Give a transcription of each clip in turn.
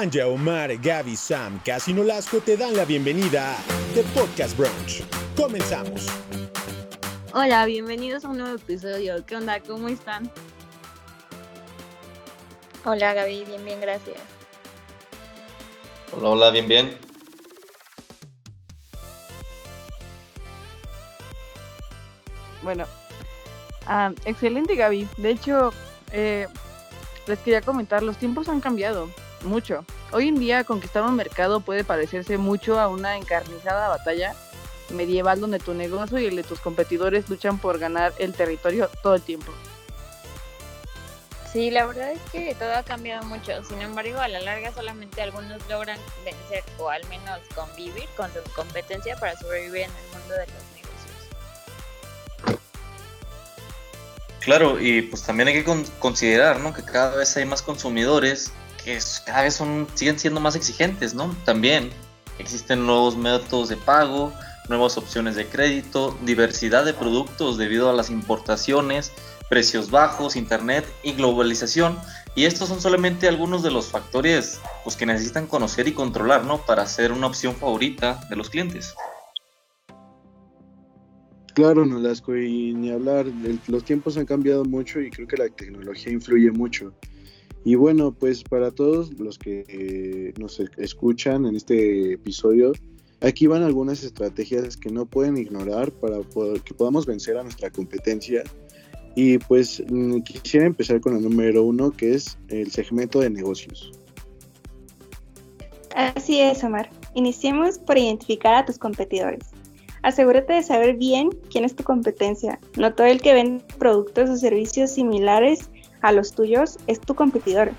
Anja, Omar, Gaby, Sam, Casi Nolasco te dan la bienvenida a The Podcast Brunch. Comenzamos. Hola, bienvenidos a un nuevo episodio. ¿Qué onda? ¿Cómo están? Hola Gaby, bien, bien, gracias. Hola, hola, bien, bien. Bueno, ah, excelente Gaby. De hecho, eh, les quería comentar, los tiempos han cambiado mucho. Hoy en día conquistar un mercado puede parecerse mucho a una encarnizada batalla medieval donde tu negocio y el de tus competidores luchan por ganar el territorio todo el tiempo. Sí, la verdad es que todo ha cambiado mucho. Sin embargo, a la larga solamente algunos logran vencer o al menos convivir con su competencia para sobrevivir en el mundo de los negocios. Claro, y pues también hay que considerar, ¿no? Que cada vez hay más consumidores que cada vez son, siguen siendo más exigentes, ¿no? También existen nuevos métodos de pago, nuevas opciones de crédito, diversidad de productos debido a las importaciones, precios bajos, internet y globalización. Y estos son solamente algunos de los factores pues, que necesitan conocer y controlar ¿no? para ser una opción favorita de los clientes. Claro, Nolasco, y ni hablar, los tiempos han cambiado mucho y creo que la tecnología influye mucho. Y bueno, pues para todos los que eh, nos escuchan en este episodio, aquí van algunas estrategias que no pueden ignorar para que podamos vencer a nuestra competencia. Y pues mm, quisiera empezar con el número uno, que es el segmento de negocios. Así es, Omar. Iniciemos por identificar a tus competidores. Asegúrate de saber bien quién es tu competencia. No todo el que vende productos o servicios similares a los tuyos es tu competidor.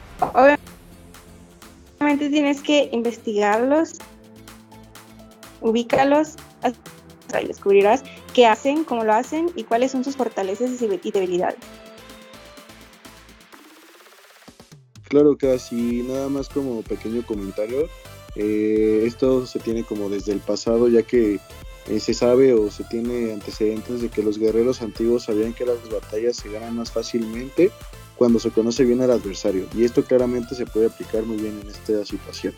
Obviamente tienes que investigarlos, ubícalos y descubrirás qué hacen, cómo lo hacen y cuáles son sus fortalezas y debilidades. Claro, casi nada más como pequeño comentario. Eh, esto se tiene como desde el pasado, ya que eh, se sabe o se tiene antecedentes de que los guerreros antiguos sabían que las batallas se ganan más fácilmente cuando se conoce bien al adversario, y esto claramente se puede aplicar muy bien en esta situación.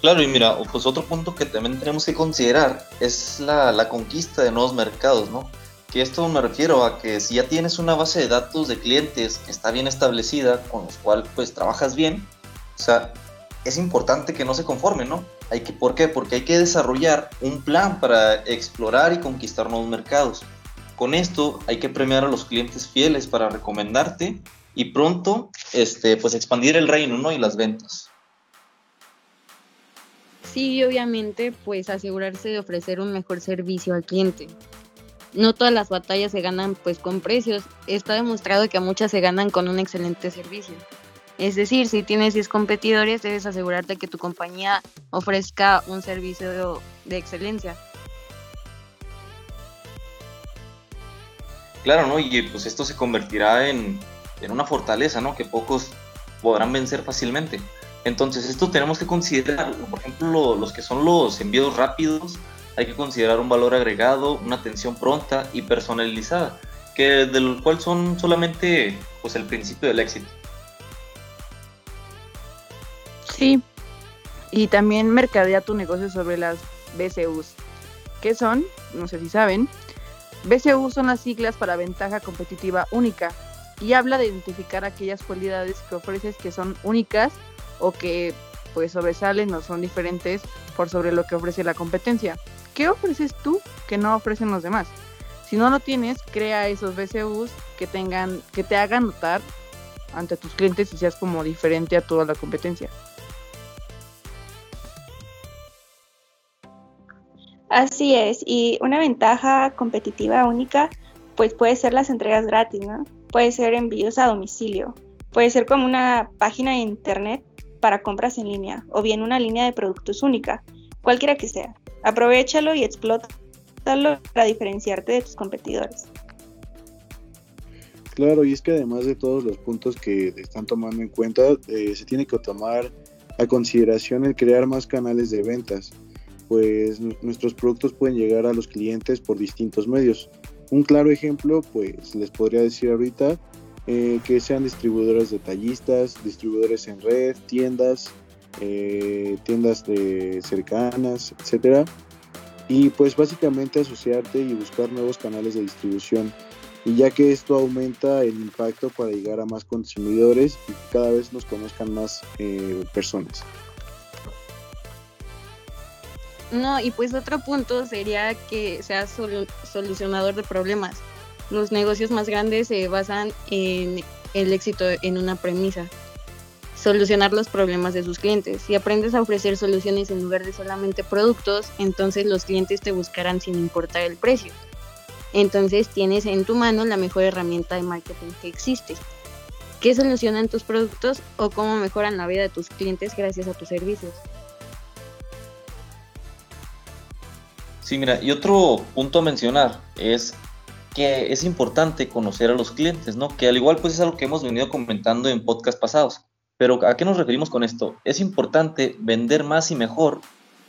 Claro, y mira, pues otro punto que también tenemos que considerar es la, la, conquista de nuevos mercados, ¿no? Que esto me refiero a que si ya tienes una base de datos de clientes que está bien establecida, con los cuales pues trabajas bien, o sea, es importante que no se conformen, ¿no? Hay que, ¿Por qué? Porque hay que desarrollar un plan para explorar y conquistar nuevos mercados. Con esto hay que premiar a los clientes fieles para recomendarte y pronto este, pues expandir el reino ¿no? y las ventas. Sí, obviamente, pues asegurarse de ofrecer un mejor servicio al cliente. No todas las batallas se ganan pues con precios. Está demostrado que muchas se ganan con un excelente servicio. Es decir, si tienes 10 competidores, debes asegurarte que tu compañía ofrezca un servicio de excelencia. Claro, ¿no? Y pues esto se convertirá en, una fortaleza, ¿no? Que pocos podrán vencer fácilmente. Entonces, esto tenemos que considerar, por ejemplo, los que son los envíos rápidos, hay que considerar un valor agregado, una atención pronta y personalizada, que del cual son solamente pues el principio del éxito. Sí, y también mercadea tu negocio sobre las BCUs. ¿Qué son? No sé si saben, BCU son las siglas para ventaja competitiva única y habla de identificar aquellas cualidades que ofreces que son únicas o que pues sobresalen o son diferentes por sobre lo que ofrece la competencia. ¿Qué ofreces tú que no ofrecen los demás? Si no lo tienes, crea esos BCUs que tengan, que te hagan notar ante tus clientes y seas como diferente a toda la competencia. Así es, y una ventaja competitiva única, pues puede ser las entregas gratis, ¿no? Puede ser envíos a domicilio, puede ser como una página de internet para compras en línea, o bien una línea de productos única, cualquiera que sea. Aprovechalo y explótalo para diferenciarte de tus competidores. Claro, y es que además de todos los puntos que están tomando en cuenta, eh, se tiene que tomar a consideración el crear más canales de ventas pues nuestros productos pueden llegar a los clientes por distintos medios. Un claro ejemplo, pues les podría decir ahorita, eh, que sean distribuidores detallistas, distribuidores en red, tiendas, eh, tiendas de cercanas, etcétera. Y pues básicamente asociarte y buscar nuevos canales de distribución. Y ya que esto aumenta el impacto para llegar a más consumidores y cada vez nos conozcan más eh, personas. No, y pues otro punto sería que seas solucionador de problemas. Los negocios más grandes se basan en el éxito en una premisa, solucionar los problemas de sus clientes. Si aprendes a ofrecer soluciones en lugar de solamente productos, entonces los clientes te buscarán sin importar el precio. Entonces tienes en tu mano la mejor herramienta de marketing que existe. ¿Qué solucionan tus productos o cómo mejoran la vida de tus clientes gracias a tus servicios? Sí, mira, y otro punto a mencionar es que es importante conocer a los clientes, ¿no? Que al igual pues es algo que hemos venido comentando en podcast pasados. Pero ¿a qué nos referimos con esto? Es importante vender más y mejor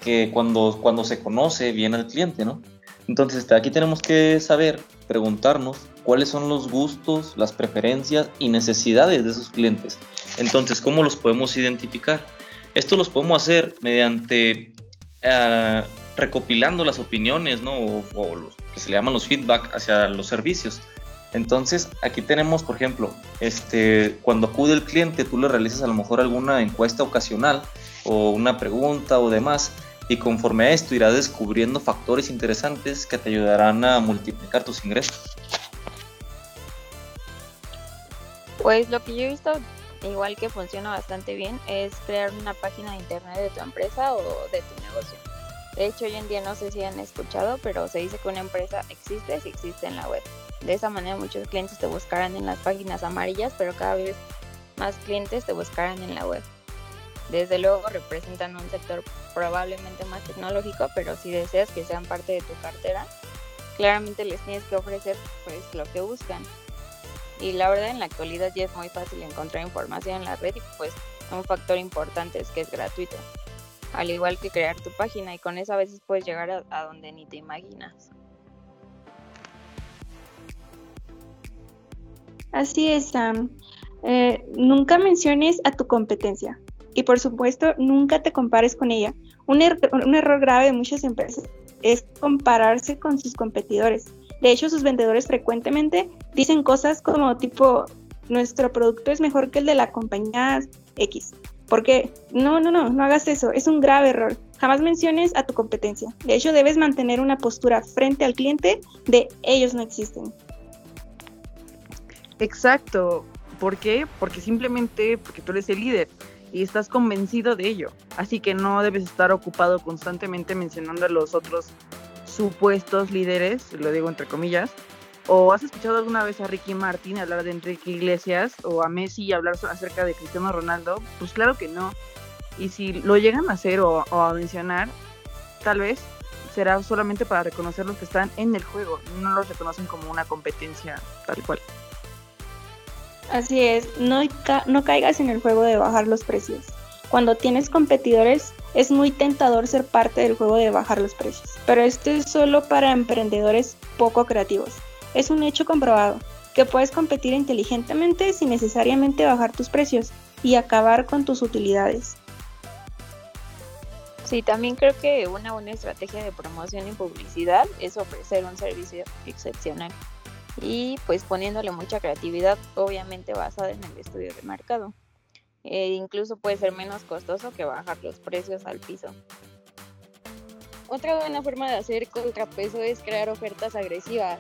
que cuando, cuando se conoce bien al cliente, ¿no? Entonces aquí tenemos que saber, preguntarnos cuáles son los gustos, las preferencias y necesidades de esos clientes. Entonces, ¿cómo los podemos identificar? Esto los podemos hacer mediante uh, recopilando las opiniones, ¿no? O, los que se le llaman los feedback hacia los servicios. Entonces, aquí tenemos, por ejemplo, este, cuando acude el cliente, tú le realizas a lo mejor alguna encuesta ocasional o una pregunta o demás, y conforme a esto irás descubriendo factores interesantes que te ayudarán a multiplicar tus ingresos. Pues lo que yo he visto, igual que funciona bastante bien, es crear una página de internet de tu empresa o de tu negocio de hecho, hoy en día no sé si han escuchado, pero se dice que una empresa existe si existe en la web. De esa manera muchos clientes te buscarán en las páginas amarillas, pero cada vez más clientes te buscarán en la web. Desde luego representan un sector probablemente más tecnológico, pero si deseas que sean parte de tu cartera, claramente les tienes que ofrecer pues lo que buscan. Y la verdad en la actualidad ya es muy fácil encontrar información en la red y pues un factor importante es que es gratuito al igual que crear tu página y con eso a veces puedes llegar a, donde ni te imaginas. Así es, Sam. Eh, nunca menciones a tu competencia y por supuesto nunca te compares con ella. Un, er-, un, error grave de muchas empresas es compararse con sus competidores. De hecho, sus vendedores frecuentemente dicen cosas como tipo, nuestro producto es mejor que el de la compañía X porque no, no, no, no hagas eso, es un grave error. Jamás menciones a tu competencia. De hecho, debes mantener una postura frente al cliente de ellos no existen. Exacto. ¿Por qué? Porque simplemente porque tú eres el líder y estás convencido de ello. Así que no debes estar ocupado constantemente mencionando a los otros supuestos líderes, lo digo entre comillas, ¿O has escuchado alguna vez a Ricky Martin hablar de Enrique Iglesias o a Messi hablar acerca de Cristiano Ronaldo? Pues claro que no. Y si lo llegan a hacer o, a mencionar, tal vez será solamente para reconocer los que están en el juego, no los reconocen como una competencia tal cual. Así es, no, no caigas en el juego de bajar los precios. Cuando tienes competidores es muy tentador ser parte del juego de bajar los precios, pero esto es solo para emprendedores poco creativos. Es un hecho comprobado que puedes competir inteligentemente sin necesariamente bajar tus precios y acabar con tus utilidades. Sí, también creo que una buena estrategia de promoción y publicidad es ofrecer un servicio excepcional y pues poniéndole mucha creatividad, obviamente basada en el estudio de mercado. E incluso puede ser menos costoso que bajar los precios al piso. Otra buena forma de hacer contrapeso es crear ofertas agresivas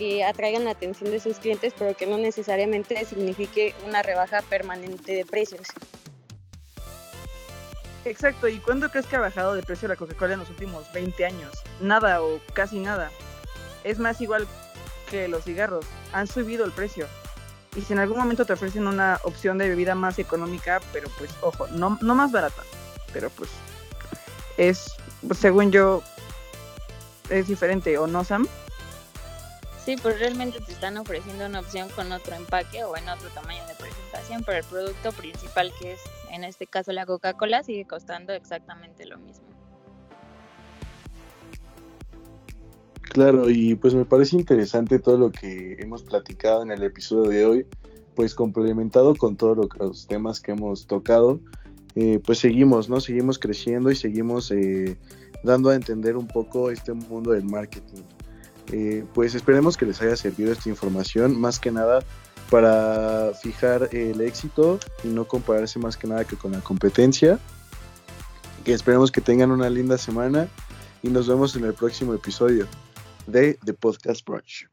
que atraigan la atención de sus clientes, pero que no necesariamente signifique una rebaja permanente de precios. Exacto, ¿y cuándo crees que ha bajado de precio la Coca-Cola en los últimos 20 años? Nada o casi nada. Es más igual que los cigarros, han subido el precio. Y si en algún momento te ofrecen una opción de bebida más económica, pero pues ojo, no, no más barata, pero pues es, según yo, es diferente, ¿o no, Sam? Sí, pues realmente te están ofreciendo una opción con otro empaque o en otro tamaño de presentación, pero el producto principal, que es en este caso la Coca-Cola, sigue costando exactamente lo mismo. Claro, y pues me parece interesante todo lo que hemos platicado en el episodio de hoy, pues complementado con todos los temas que hemos tocado, eh, pues seguimos, ¿no? Seguimos creciendo y seguimos eh, dando a entender un poco este mundo del marketing. Eh, pues esperemos que les haya servido esta información, más que nada para fijar el éxito y no compararse más que nada que con la competencia. Que esperemos que tengan una linda semana y nos vemos en el próximo episodio de The Podcast Brunch.